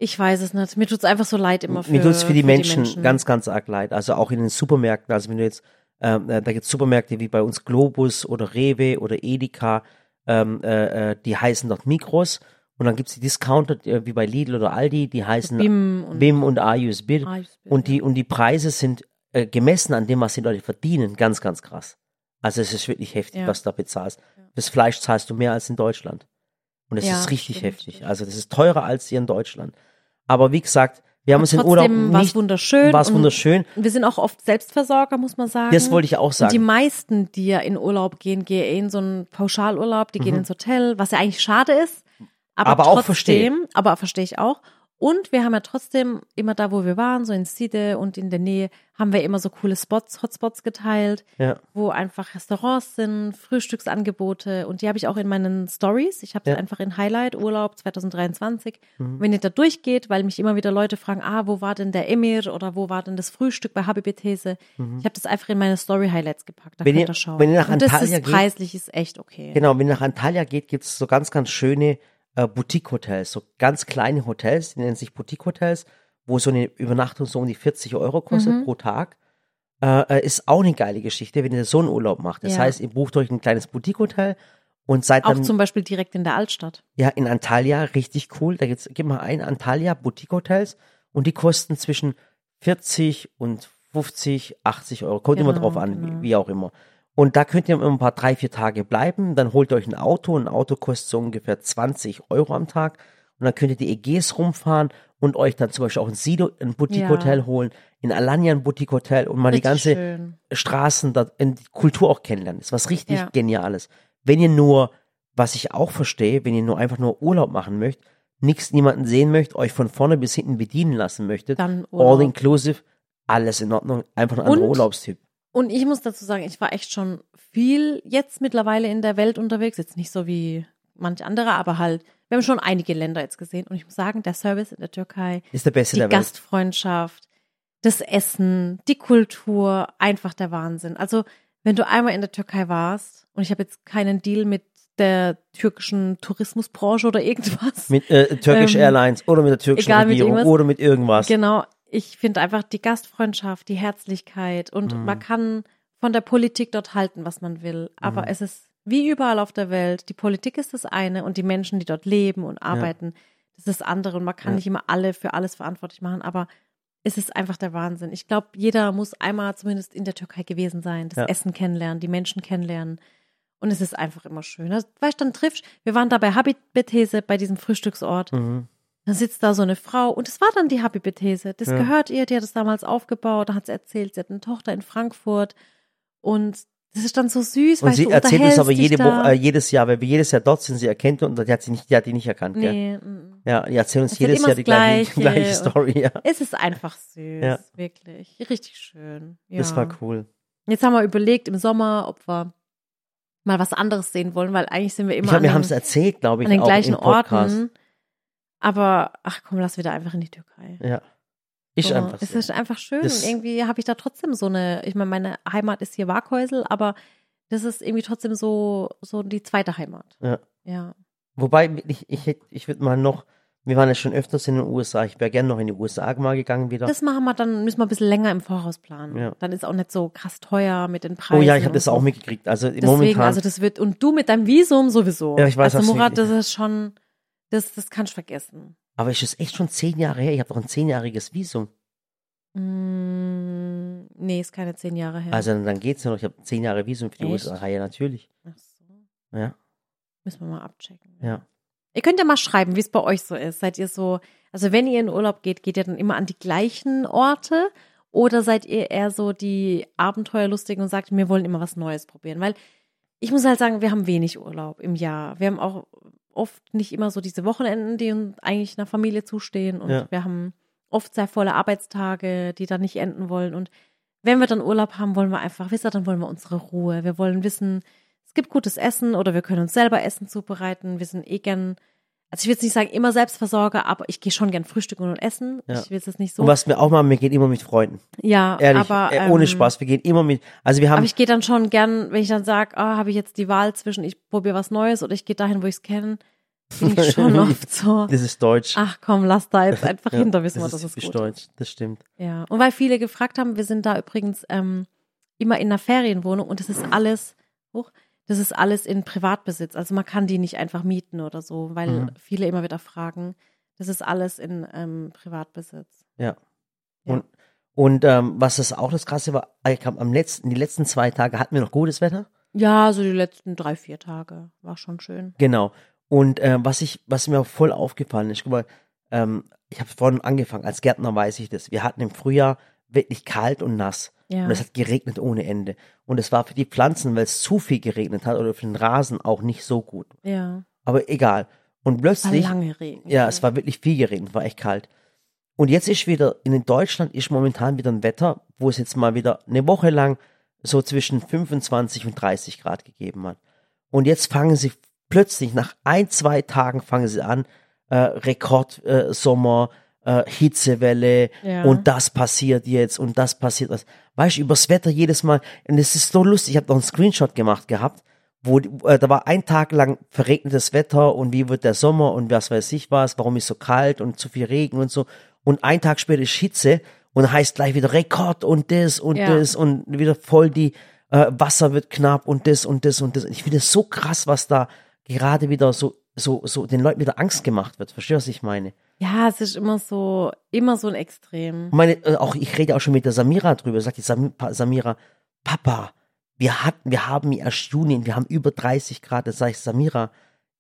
ich weiß es nicht. Mir tut's einfach so leid immer für, Mir tut's für die Menschen, ganz, ganz arg leid. Also auch in den Supermärkten. Also wenn du jetzt, ähm, äh, da gibt's Supermärkte wie bei uns Globus oder Rewe oder Edeka, ähm, äh, äh, die heißen dort Mikros. Und dann gibt's die Discounter, äh, wie bei Lidl oder Aldi, die heißen BIM und BIM und AUS Bid. AUS Bid, Und die, und die Preise sind äh, gemessen an dem, was die Leute verdienen, ganz, ganz krass. Also es ist wirklich heftig, Ja. was du da bezahlst. Das Fleisch zahlst du mehr als in Deutschland. Und es Ja, ist richtig stimmt, heftig. stimmt. Also das ist teurer als hier in Deutschland. Aber wie gesagt, wir haben uns den Urlaub nicht, wunderschön. war es und wunderschön. Wir sind auch oft Selbstversorger, muss man sagen. Das wollte ich auch Und die sagen. meisten, die ja in Urlaub gehen, gehen eh in so einen Pauschalurlaub, die gehen ins Hotel, was ja eigentlich schade ist. Aber, Mhm. Aber auch trotzdem, verstehe. Aber verstehe ich auch. Und wir haben ja trotzdem immer da, wo wir waren, so in Side und in der Nähe, haben wir immer so coole Spots, Hotspots geteilt, Ja. wo einfach Restaurants sind, Frühstücksangebote und die habe ich auch in meinen Stories. Ich habe Ja. es einfach in Highlight Urlaub 2023. Mhm. Wenn ihr da durchgeht, weil mich immer wieder Leute fragen, ah, wo war denn der Emir oder wo war denn das Frühstück bei Habibi These? Ich habe das einfach in meine Story Highlights gepackt. Da Mhm. Wenn könnt ihr- ihr schauen. wenn ihr nach und das Antalya ist geht- preislich ist echt okay. Genau, wenn ihr nach Antalya geht, gibt's so ganz, ganz schöne äh, Boutique-Hotels, so ganz kleine Hotels, die nennen sich Boutique-Hotels, wo so eine Übernachtung so um die 40 Euro kostet Mhm. pro Tag. Äh, äh, ist auch eine geile Geschichte, wenn ihr so einen Urlaub macht. Das Ja. heißt, ihr bucht euch ein kleines Boutique-Hotel und seid Auch dann zum Beispiel direkt in der Altstadt. ja in Antalya richtig cool. Da gibt's gib mal ein Antalya Boutique-Hotels und die kosten zwischen 40 und 50, 80 Euro. Kommt immer Genau, drauf an, genau. wie, wie auch immer. Und da könnt ihr immer ein paar drei, vier Tage bleiben. Dann holt ihr euch ein Auto. Ein Auto kostet so ungefähr 20 Euro am Tag. Und dann könnt ihr die Ägäis rumfahren und euch dann zum Beispiel auch ein Sido, ein Boutique-Hotel Ja. holen, in Alanya ein Boutique-Hotel und mal die Richtig ganze schön. Straßen, da, in die Kultur auch kennenlernen. Das ist was richtig Ja. Geniales. Wenn ihr nur, was ich auch verstehe, wenn ihr nur einfach nur Urlaub machen möchtet, nichts, niemanden sehen möchtet, euch von vorne bis hinten bedienen lassen möchtet, Dann all inclusive, alles in Ordnung, einfach ein anderer Urlaubstyp. Und ich muss dazu sagen, ich war echt schon viel jetzt mittlerweile in der Welt unterwegs. Jetzt nicht so wie manch andere, aber halt, wir haben schon einige Länder jetzt gesehen. Und ich muss sagen, der Service in der Türkei, Ist der beste die der Welt. Gastfreundschaft, das Essen, die Kultur, einfach der Wahnsinn. Also, wenn du einmal in der Türkei warst, und ich habe jetzt keinen Deal mit der türkischen Tourismusbranche oder irgendwas. Mit äh, Turkish Ähm, Airlines oder mit der türkischen egal, mit Regierung irgendwas. oder mit irgendwas. Genau, ich finde einfach die Gastfreundschaft, die Herzlichkeit und Mhm. man kann von der Politik dort halten, was man will. Aber Mhm. es ist wie überall auf der Welt, die Politik ist das eine und die Menschen, die dort leben und arbeiten, das ist das andere. Und man kann Ja. nicht immer alle für alles verantwortlich machen, aber es ist einfach der Wahnsinn. Ich glaube, jeder muss einmal zumindest in der Türkei gewesen sein, das Ja. Essen kennenlernen, die Menschen kennenlernen. Und es ist einfach immer schön. Also, Weißt du, dann triffst, wir waren da bei Habitbethese, bei diesem Frühstücksort. Mhm. Dann sitzt da so eine Frau und es war dann die Habibethese. Das Ja. gehört ihr, die hat es damals aufgebaut, da hat sie erzählt, sie hat eine Tochter in Frankfurt Und das ist dann so süß, Und weil sie du erzählt uns aber jede. Woche, äh, jedes Jahr, weil wir jedes Jahr dort sind, sie erkennt und die hat sie nicht, die hat die nicht erkannt, gell? nee, mm. Ja, die erzählen uns Erzählt jedes Jahr die gleiche, Gleiche gleiche Story, ja. es ist einfach süß, Ja. wirklich. Richtig schön. Ja. Das war cool. Jetzt haben wir überlegt im Sommer, ob wir mal was anderes sehen wollen, weil eigentlich sind wir immer Ich glaube, an wir den, haben es erzählt, glaube ich, an den auch gleichen im Podcast. Orten. Aber ach komm, lass wieder einfach in die Türkei. Ja. Ist So, einfach Es ist einfach schön. Das- irgendwie habe ich da trotzdem so eine, ich meine, meine Heimat ist hier Waghäusel, aber das ist irgendwie trotzdem so, so die zweite Heimat. Ja. Ja. Wobei, ich, ich, ich würde mal noch, wir waren ja schon öfters in den USA, ich wäre gerne noch in die USA mal gegangen wieder. Das machen wir, dann müssen wir ein bisschen länger im Voraus planen. Ja. Dann ist auch nicht so krass teuer mit den Preisen. oh ja, ich habe das so. auch mitgekriegt. Also Deswegen, momentan, also das wird, und du mit deinem Visum sowieso. Ja, ich weiß, Also Murat, das ist schon, das, das kannst du vergessen. aber ist es echt schon zehn Jahre her? Ich habe doch ein zehnjähriges Visum. Mm, nee, ist keine zehn Jahre her. Also dann geht's ja noch. Ich habe zehn Jahre Visum für die Echt? USA. Ja, natürlich. Ach so. Ja, Müssen wir mal abchecken. ja. Ihr könnt ja mal schreiben, wie es bei euch so ist. Seid ihr so, also wenn ihr in Urlaub geht, geht ihr dann immer an die gleichen Orte? Oder seid ihr eher so die Abenteuerlustigen und sagt, wir wollen immer was Neues probieren? Weil ich muss halt sagen, wir haben wenig Urlaub im Jahr. Wir haben auch oft nicht immer so diese Wochenenden, die uns eigentlich einer Familie zustehen. Und Ja. wir haben oft sehr volle Arbeitstage, die dann nicht enden wollen. Und wenn wir dann Urlaub haben, wollen wir einfach, wisst ihr, dann wollen wir unsere Ruhe. Wir wollen wissen, es gibt gutes Essen oder wir können uns selber Essen zubereiten. Wir sind eh gern, also ich will jetzt nicht sagen immer Selbstversorger, aber ich gehe schon gern frühstücken und essen. Ja. Ich will es jetzt nicht so. Und was wir auch machen, wir gehen immer mit Freunden. ja, Ehrlich, aber äh, ohne ähm, Spaß. Wir gehen immer mit. Also wir haben Aber ich gehe dann schon gern, wenn ich dann sage, ah, habe ich jetzt die Wahl zwischen, ich probiere was Neues oder ich gehe dahin, wo ich es kenne, bin ich schon oft so. das ist Deutsch. Ach komm, lass da jetzt einfach Ja, hinter, wissen wir, das das ist ist typisch gut. Deutsch. Das stimmt. Ja, und weil viele gefragt haben, wir sind da übrigens ähm, immer in einer Ferienwohnung und das ist alles, hoch, das ist alles in Privatbesitz. Also man kann die nicht einfach mieten oder so, weil Mhm. viele immer wieder fragen. Das ist alles in ähm, Privatbesitz. Ja. Ja. Und, und ähm, was das auch das Krasse war, ich glaub, am letzten, die letzten zwei Tage hatten wir noch gutes Wetter. Ja, so die letzten drei, vier Tage war schon schön. Genau. Und äh, was ich, was mir auch voll aufgefallen ist, guck mal, ähm, ich habe vorhin angefangen, als Gärtner weiß ich das. Wir hatten im Frühjahr wirklich kalt und nass. Ja. Und es hat geregnet ohne Ende. Und es war für die Pflanzen, weil es zu viel geregnet hat oder für den Rasen auch nicht so gut. Ja. Aber egal. Und War plötzlich, lange Regen. ja, es war wirklich viel geregnet, war echt kalt. Und jetzt ist wieder, in Deutschland ist momentan wieder ein Wetter, wo es jetzt mal wieder eine Woche lang so zwischen 25 und 30 Grad gegeben hat. Und jetzt fangen sie plötzlich, nach ein, zwei Tagen fangen sie an, äh, Rekord äh, Sommer, äh, Hitzewelle Ja. und das passiert jetzt und das passiert was. Weißt du, übers Wetter jedes Mal, und es ist so lustig, ich habe noch einen Screenshot gemacht gehabt, wo äh, da war ein Tag lang verregnetes Wetter und wie wird der Sommer und was weiß ich was, warum ist so kalt und zu viel Regen und so. Und ein Tag später ist Hitze und heißt gleich wieder Rekord und das und Ja. das und wieder voll die äh, Wasser wird knapp und das und das und das. Ich finde es so krass, was da gerade wieder so so so den Leuten wieder Angst gemacht wird. Verstehst du, was ich meine? Ja, es ist immer so, immer so ein Extrem. meine, äh, auch ich rede auch schon mit der Samira drüber, sagt die Sam Samira, Papa, wir hatten, wir haben erst Juni, wir haben über 30 Grad, da sage ich, Samira,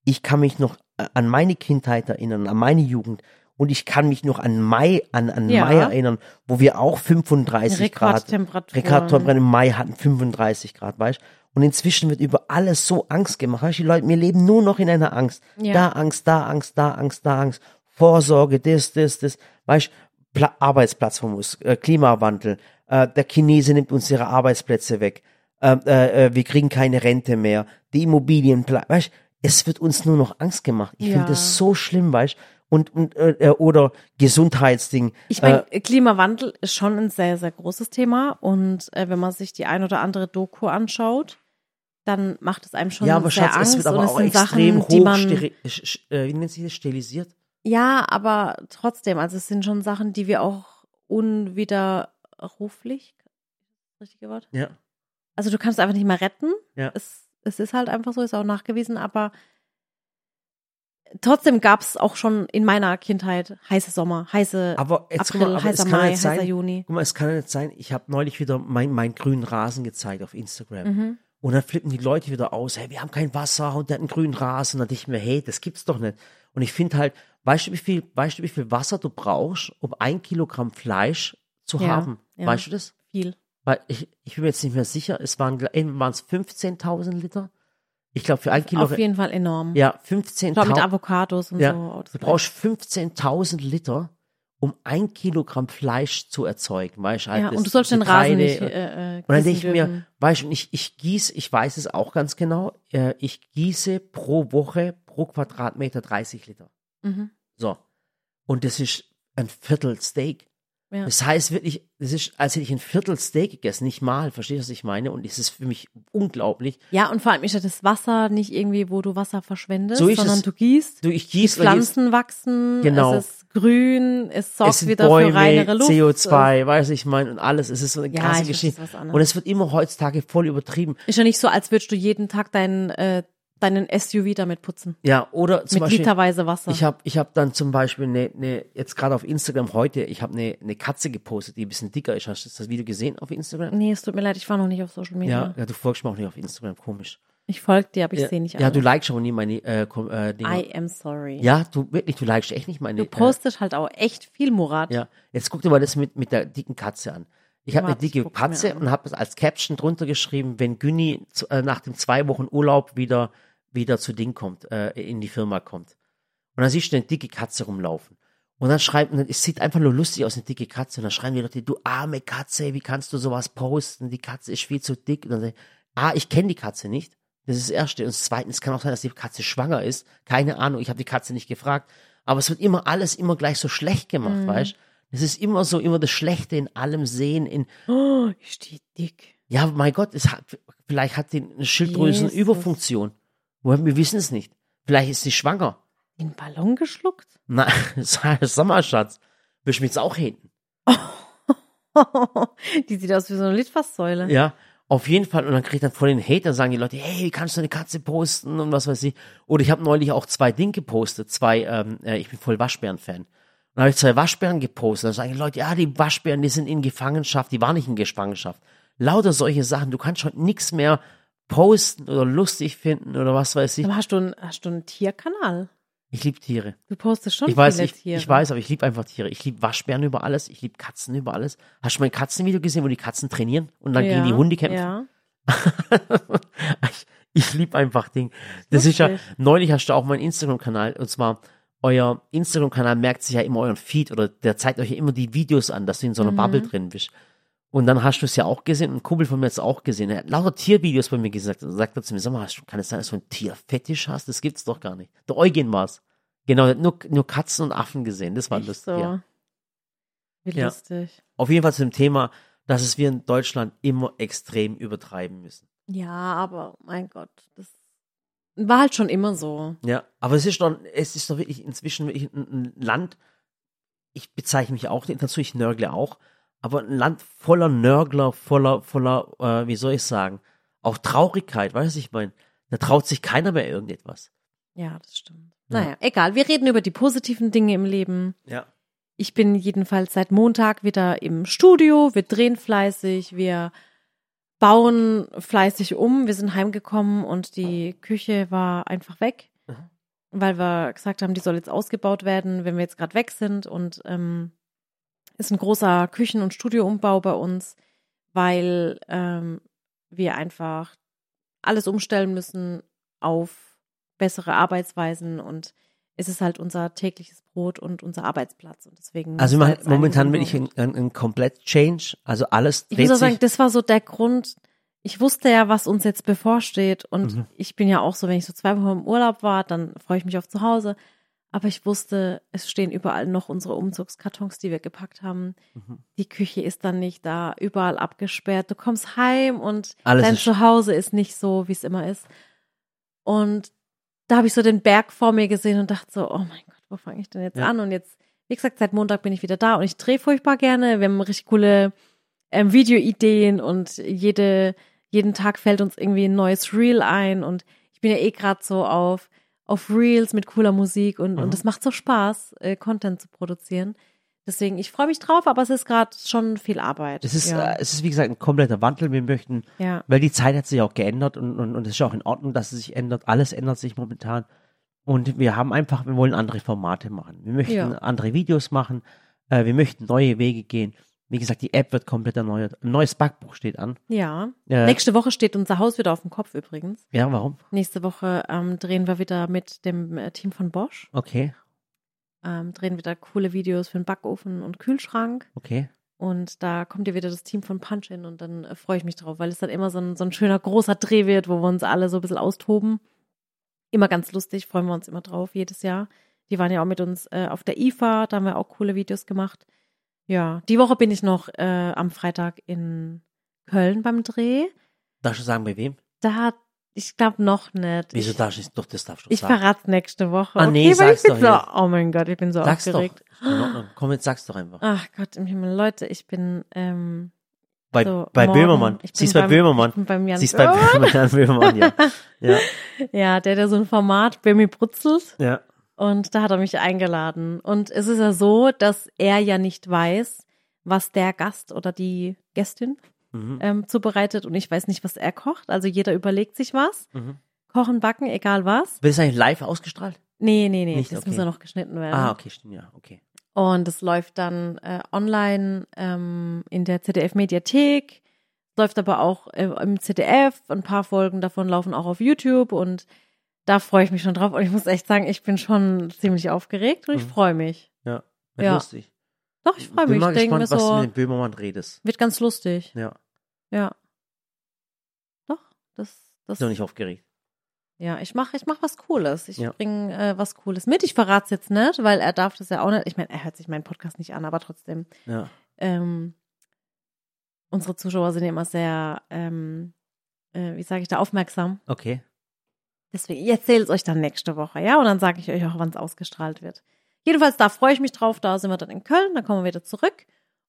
ich kann mich noch äh, an meine Kindheit erinnern, an meine Jugend und ich kann mich noch an Mai, an, an Ja. Mai erinnern, wo wir auch 35 Grad, Rekordtemperaturen. Rekordtemperatur im Mai hatten 35 Grad, weißt Und inzwischen wird über alles so Angst gemacht. Weißt die Leute, wir leben nur noch in einer Angst. Ja. Da Angst, da Angst, da Angst, da Angst. Vorsorge, das, das, das. Weißt du, Pla Arbeitsplatzverlust, äh, Klimawandel. Äh, der Chinese nimmt uns ihre Arbeitsplätze weg. Äh, äh, äh, wir kriegen keine Rente mehr. Die Immobilien, weißt du, es wird uns nur noch Angst gemacht. Ich Ja. finde das so schlimm, weißt du. Und, und äh, äh, oder Gesundheitsding. Ich meine, Klimawandel ist schon ein sehr, sehr großes Thema. Und äh, wenn man sich die ein oder andere Doku anschaut, dann macht es einem schon ja, aber sehr Schatz, Angst. es wird aber und es auch sind extrem Sachen, die hoch, man. sch- sch- äh, wie nennt sich das, stilisiert? Ja, aber trotzdem, also es sind schon Sachen, die wir auch unwiderruflich, richtige Wort? Ja. Also du kannst einfach nicht mehr retten. Ja. Es, es ist halt einfach so, ist auch nachgewiesen, aber trotzdem gab es auch schon in meiner Kindheit heiße Sommer, heiße Aber jetzt April, mal, aber heißer Mai, sein, heißer Juni. Guck mal, es kann ja nicht sein, ich habe neulich wieder mein, meinen grünen Rasen gezeigt auf Instagram. Mhm. Und dann flippen die Leute wieder aus, hey, wir haben kein Wasser und der hat einen grünen Rasen. Und dann dachte ich mir, hey, das gibt's doch nicht. Und ich finde halt, weißt du, wie viel, weißt du, wie viel Wasser du brauchst, um ein Kilogramm Fleisch zu Ja, haben? ja. Weißt du das? Viel. weil ich, ich bin mir jetzt nicht mehr sicher, es waren, waren es 15.000 Liter? Ich glaube, für ein Kilo. Auf jeden Fall enorm. Ja, Ich glaube, mit 15.000. Avocados und Ja, so. du brauchst 15.000 Liter, um ein Kilogramm Fleisch zu erzeugen, weißt du? halt ja, und du sollst den Rasen nicht und- äh, äh, Und dann denke ich mir, dürfen. weißt du, ich, ich gieße, ich weiß es auch ganz genau, äh, ich gieße pro Woche, pro Quadratmeter 30 Liter. Mhm. So. Und das ist ein Viertel Steak. Ja. Das heißt wirklich, das ist, als hätte ich ein Viertel Steak gegessen, nicht mal, verstehst du, was ich meine? Und es ist für mich unglaublich. ja, und vor allem ist ja das Wasser nicht irgendwie, wo du Wasser verschwendest, So sondern es. du gießt, Du, ich die weil jetzt- Pflanzen wachsen, Genau. es ist grün, es sorgt es wieder Bäume, für reinere Luft. CO2, weiß ich mein, und alles. Es ist so eine Ja, krasse Geschichte. Und es wird immer heutzutage voll übertrieben. Ist ja nicht so, als würdest du jeden Tag deinen, äh, deinen SUV damit putzen. Ja, oder zum mit Beispiel. literweise Wasser. Ich habe ich hab dann zum Beispiel eine, eine jetzt gerade auf Instagram heute, ich habe eine, eine Katze gepostet, die ein bisschen dicker ist. Hast du das Video gesehen auf Instagram? nee, es tut mir leid, ich war noch nicht auf Social Media. Ja, ja, du folgst mir auch nicht auf Instagram, komisch. Ich folge dir, aber ich ja, sehe nicht Ja, alle. du likest aber nie meine äh, äh, Dinger. I am sorry. Ja, du wirklich, du likest echt nicht meine. Du postest halt auch echt viel, Murat. Äh, ja, jetzt guck dir mal das mit mit der dicken Katze an. Ich habe eine dicke Katze und habe das als Caption drunter geschrieben, wenn Günni äh, nach dem zwei Wochen Urlaub wieder wieder zu Ding kommt, äh, in die Firma kommt. Und dann siehst du eine dicke Katze rumlaufen. Und dann schreibt, und es sieht einfach nur lustig aus, eine dicke Katze. Und dann schreiben die Leute, du arme Katze, wie kannst du sowas posten? Die Katze ist viel zu dick. Und dann sag ich, ah, ich kenne die Katze nicht. Das ist das Erste. Und das Zweite, es kann auch sein, dass die Katze schwanger ist. Keine Ahnung, ich habe die Katze nicht gefragt. Aber es wird immer alles immer gleich so schlecht gemacht, Mhm. weißt Es ist immer so, immer das Schlechte in allem sehen, in, Oh, ist die dick. ja, mein Gott, es hat, vielleicht hat die eine Schilddrüsenüberfunktion. Woher, wir wissen es nicht. Vielleicht ist sie schwanger. Den Ballon geschluckt? Nein, sag mal, Schatz. Willst du mich jetzt auch haten? die sieht aus wie so eine Litfaßsäule. Ja, auf jeden Fall. Und dann kriegt dann voll den Hate, dann sagen die Leute, hey, wie kannst du eine Katze posten und was weiß ich. Oder ich habe neulich auch zwei Dinge gepostet, zwei, ähm, äh, ich bin voll Waschbären-Fan. Dann habe ich zwei Waschbären gepostet. Dann sagen die Leute, ja, die Waschbären, die sind in Gefangenschaft, die waren nicht in Gefangenschaft. Lauter solche Sachen. Du kannst heute nichts mehr posten oder lustig finden oder was weiß ich. Aber hast du, einen, hast du einen Tierkanal? Ich liebe Tiere. Du postest schon Ich weiß, viele ich, Tiere. ich weiß, aber ich liebe einfach Tiere. Ich liebe Waschbären über alles. Ich liebe Katzen über alles. Hast du mein Katzenvideo gesehen, wo die Katzen trainieren und dann ja, gegen die Hunde kämpfen? Ja. ich ich liebe einfach Ding. Das ist ja, Lustig. neulich hast du auch meinen Instagram-Kanal, und zwar, euer Instagram-Kanal merkt sich ja immer euren Feed oder der zeigt euch ja immer die Videos an, dass du in so einer Mhm. Bubble drin bist. Und dann hast du es ja auch gesehen, ein Kumpel von mir hat es auch gesehen. Er hat lauter Tiervideos bei mir gesagt. Und sagt er zu mir, sag mal, hast du, kann es sein, dass du einen Tierfetisch hast? Das gibt's doch gar nicht. Der Eugen war's. Genau, hat nur, nur Katzen und Affen gesehen. Das war Echt lustig. so. Ja. Wie Ja. lustig. Auf jeden Fall zu dem Thema, dass es wir in Deutschland immer extrem übertreiben müssen. Ja, aber mein Gott, das war halt schon immer so. Ja, aber es ist doch, es ist doch wirklich inzwischen wirklich ein, ein Land, ich bezeichne mich auch dazu, ich nörgle auch, aber ein Land voller Nörgler, voller, voller, äh, wie soll ich sagen, auch Traurigkeit, weißt du, ich meine, da traut sich keiner mehr irgendetwas. Ja, das stimmt. Ja. Naja, egal. Wir reden über die positiven Dinge im Leben. Ja. Ich bin jedenfalls seit Montag wieder im Studio. Wir drehen fleißig. Wir bauen fleißig um. Wir sind heimgekommen und die Küche war einfach weg, Mhm. weil wir gesagt haben, die soll jetzt ausgebaut werden, wenn wir jetzt gerade weg sind. Und ähm, ist ein großer Küchen- und Studioumbau bei uns, weil ähm, wir einfach alles umstellen müssen auf bessere Arbeitsweisen und es ist halt unser tägliches Brot und unser Arbeitsplatz und deswegen. Also jetzt machen momentan will ich ein, ein, ein komplett Change, also alles ich muss auch sagen, das war so der Grund. Ich wusste ja, was uns jetzt bevorsteht und Mhm. ich bin ja auch so, wenn ich so zwei Wochen im Urlaub war, dann freue ich mich auf zu Hause. Aber ich wusste, es stehen überall noch unsere Umzugskartons, die wir gepackt haben. Mhm. Die Küche ist dann nicht da, überall abgesperrt. Du kommst heim und Alles dein ist- Zuhause ist nicht so, wie es immer ist. Und da habe ich so den Berg vor mir gesehen und dachte so, oh mein Gott, wo fange ich denn jetzt Ja. an? Und jetzt, wie gesagt, seit Montag bin ich wieder da und ich drehe furchtbar gerne. Wir haben richtig coole ähm, Videoideen und jede, jeden Tag fällt uns irgendwie ein neues Reel ein und ich bin ja eh gerade so auf, auf Reels mit cooler Musik und, Mhm. und es macht so Spaß, äh, Content zu produzieren. Deswegen, ich freue mich drauf, aber es ist gerade schon viel Arbeit. Es ist, ja. äh, es ist wie gesagt ein kompletter Wandel. Wir möchten ja. Weil die Zeit hat sich auch geändert und, und, und es ist auch in Ordnung, dass es sich ändert. Alles ändert sich momentan. Und wir haben einfach, wir wollen andere Formate machen. Wir möchten Ja. andere Videos machen. Äh, wir möchten neue Wege gehen. Wie gesagt, die App wird komplett erneuert. Ein neues Backbuch steht an. Ja. Äh, Nächste Woche steht unser Haus wieder auf dem Kopf übrigens. Ja, warum? Nächste Woche ähm, drehen wir wieder mit dem äh, Team von Bosch. Okay, Ähm, drehen wieder coole Videos für den Backofen und Kühlschrank. okay. Und da kommt ja wieder das Team von Punch hin und dann äh, freue ich mich drauf, weil es dann immer so ein, so ein schöner großer Dreh wird, wo wir uns alle so ein bisschen austoben. Immer ganz lustig, freuen wir uns immer drauf, jedes Jahr. Die waren ja auch mit uns äh, auf der IFA, da haben wir auch coole Videos gemacht. Ja, die Woche bin ich noch äh, am Freitag in Köln beim Dreh. Darfst du sagen, bei wem? Da hat, ich glaube noch nicht. Wieso ich, darfst du nicht? Doch, das darfst du ich sagen. verrate nächste Woche. Ah, nee, okay, sag's ich doch so, oh mein Gott, ich bin so Sag's aufgeregt. doch. Komm, jetzt sag's doch einfach. Ach Gott im Himmel, Leute, ich bin ähm, bei so bei morgen- Böhmermann. ich Sie ist bei Böhmermann. Ich beim Jan Sie ist bei Böhmermann. Böhmermann, Böhmermann, ja. Ja, Ja, der, der so ein Format Böhmi brutzelt. ja. Und da hat er mich eingeladen. Und es ist ja so, dass er ja nicht weiß, was der Gast oder die Gästin Mhm. ähm, zubereitet. Und ich weiß nicht, was er kocht. Also jeder überlegt sich was. Mhm. Kochen, backen, egal was. Wird es eigentlich live ausgestrahlt? Nee, nee, nee. Nicht, das okay. muss ja noch geschnitten werden. Ah, okay, stimmt, ja, okay. Und es läuft dann äh, online ähm, in der ZDF-Mediathek, läuft aber auch äh, im ZDF. Ein paar Folgen davon laufen auch auf YouTube und da freue ich mich schon drauf. Und ich muss echt sagen, ich bin schon ziemlich aufgeregt und ich Mhm. freue mich. Ja, Ja. lustig. Doch, ich freue Bin mich. mal Ich denke mir gespannt, was du mit dem Böhmermann redest. wird ganz lustig. Ja, Ja. Doch, das, das. ist noch nicht aufgeregt. Ja, ich mache ich mach was Cooles. Ich Ja. bringe äh, was Cooles mit. Ich verrate es jetzt nicht, weil er darf das ja auch nicht. Ich meine, er hört sich meinen Podcast nicht an, aber trotzdem. Ja. ähm, unsere Zuschauer sind ja immer sehr, ähm, äh, wie sage ich da, aufmerksam. Okay. Deswegen, ich erzähle es euch dann nächste Woche, ja? Und dann sage ich euch auch, wann es ausgestrahlt wird. Jedenfalls, da freue ich mich drauf. Da sind wir dann in Köln, dann kommen wir wieder zurück.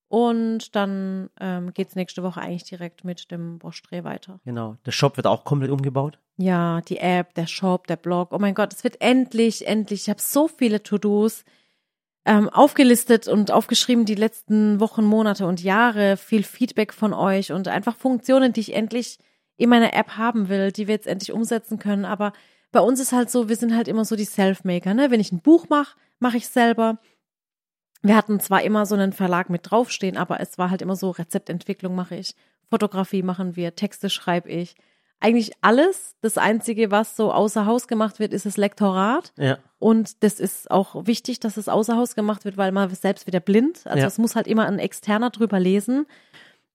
Und dann ähm, geht es nächste Woche eigentlich direkt mit dem Bosch-Dreh weiter. Genau. Der Shop wird auch komplett umgebaut. Ja, die App, der Shop, der Blog. Oh mein Gott, es wird endlich, endlich. Ich habe so viele To-Dos ähm, aufgelistet und aufgeschrieben die letzten Wochen, Monate und Jahre. Viel Feedback von euch und einfach Funktionen, die ich endlich in meiner App haben will, die wir jetzt endlich umsetzen können. Aber bei uns ist halt so, wir sind halt immer so die Selfmaker. Ne? Wenn ich ein Buch mache, mache ich selber. Wir hatten zwar immer so einen Verlag mit draufstehen, aber es war halt immer so, Rezeptentwicklung mache ich, Fotografie machen wir, Texte schreibe ich. Eigentlich alles. Das Einzige, was so außer Haus gemacht wird, ist das Lektorat. Ja. Und das ist auch wichtig, dass es außer Haus gemacht wird, weil man selbst wieder blind. Also Ja. es muss halt immer ein Externer drüber lesen.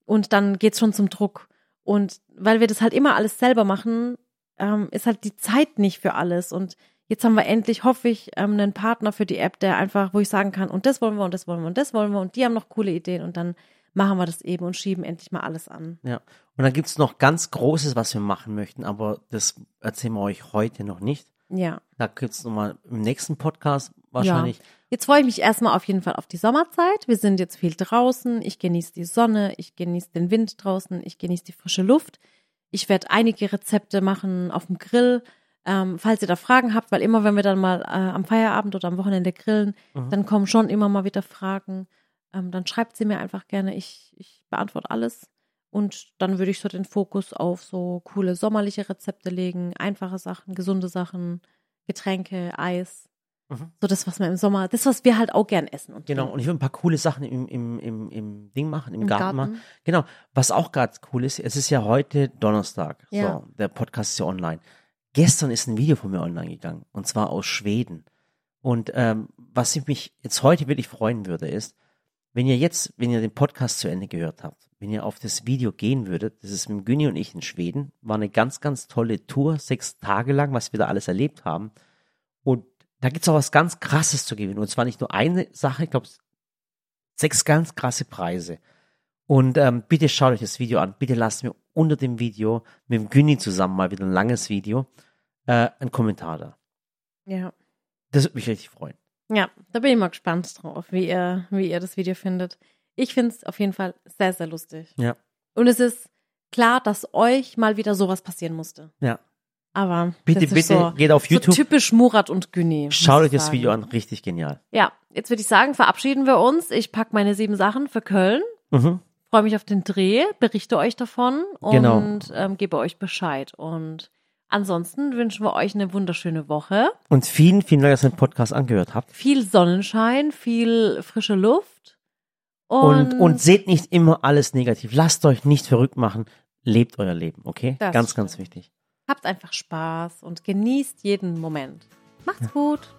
Und dann geht's schon zum Druck. Und weil wir das halt immer alles selber machen, ähm, ist halt die Zeit nicht für alles. Und jetzt haben wir endlich, hoffe ich, ähm, einen Partner für die App, der einfach, wo ich sagen kann, und das wollen wir, und das wollen wir, und das wollen wir, und die haben noch coole Ideen. Und dann machen wir das eben und schieben endlich mal alles an. Ja. Und dann gibt's noch ganz Großes, was wir machen möchten, aber das erzählen wir euch heute noch nicht. Ja. Da gibt's nochmal im nächsten Podcast wahrscheinlich. Ja. Jetzt freue ich mich erstmal auf jeden Fall auf die Sommerzeit. Wir sind jetzt viel draußen. Ich genieße die Sonne, ich genieße den Wind draußen, ich genieße die frische Luft. Ich werde einige Rezepte machen auf dem Grill. Ähm, falls ihr da Fragen habt, weil immer, wenn wir dann mal äh, am Feierabend oder am Wochenende grillen, Mhm. dann kommen schon immer mal wieder Fragen. Ähm, dann schreibt sie mir einfach gerne. Ich, ich beantworte alles. Und dann würde ich so den Fokus auf so coole sommerliche Rezepte legen, einfache Sachen, gesunde Sachen, Getränke, Eis. Mhm. So das, was man im Sommer, das, was wir halt auch gern essen. Und Genau, trinken. und ich will ein paar coole Sachen im, im, im, im Ding machen, im, Im Garten, Garten. machen. Genau, was auch ganz cool ist, es ist ja heute Donnerstag, Ja. so, der Podcast ist ja online. Gestern ist ein Video von mir online gegangen, und zwar aus Schweden. Und ähm, was ich mich jetzt heute wirklich freuen würde, ist, wenn ihr jetzt, wenn ihr den Podcast zu Ende gehört habt, wenn ihr auf das Video gehen würdet, das ist mit Günni und ich in Schweden, war eine ganz, ganz tolle Tour, sechs Tage lang, was wir da alles erlebt haben. Und da gibt's auch was ganz Krasses zu gewinnen. Und zwar nicht nur eine Sache, ich glaube, sechs ganz krasse Preise. Und ähm, bitte schaut euch das Video an. Bitte lasst mir unter dem Video mit dem Günni zusammen mal wieder ein langes Video äh, einen Kommentar da. Ja. Das würde mich richtig freuen. Ja, da bin ich mal gespannt drauf, wie ihr, wie ihr das Video findet. Ich finde es auf jeden Fall sehr, sehr lustig. Ja. Und es ist klar, dass euch mal wieder sowas passieren musste. Ja. Aber Bitte, bitte so, geht auf YouTube, so typisch Murat und muss schaut euch das. Video an. Richtig genial. Ja, jetzt würde ich sagen, verabschieden wir uns. Ich packe meine sieben Sachen für Köln. Mhm. freue mich auf den Dreh, berichte euch davon und Genau. ähm, gebe euch Bescheid. Und ansonsten wünschen wir euch eine wunderschöne Woche. Und vielen, vielen Dank, dass ihr den Podcast angehört habt. Viel Sonnenschein, viel frische Luft Und, und seht nicht immer alles negativ. Lasst euch nicht verrückt machen. Lebt euer Leben, okay? Das ganz, stimmt. ganz wichtig. Habt einfach Spaß und genießt jeden Moment. Macht's gut.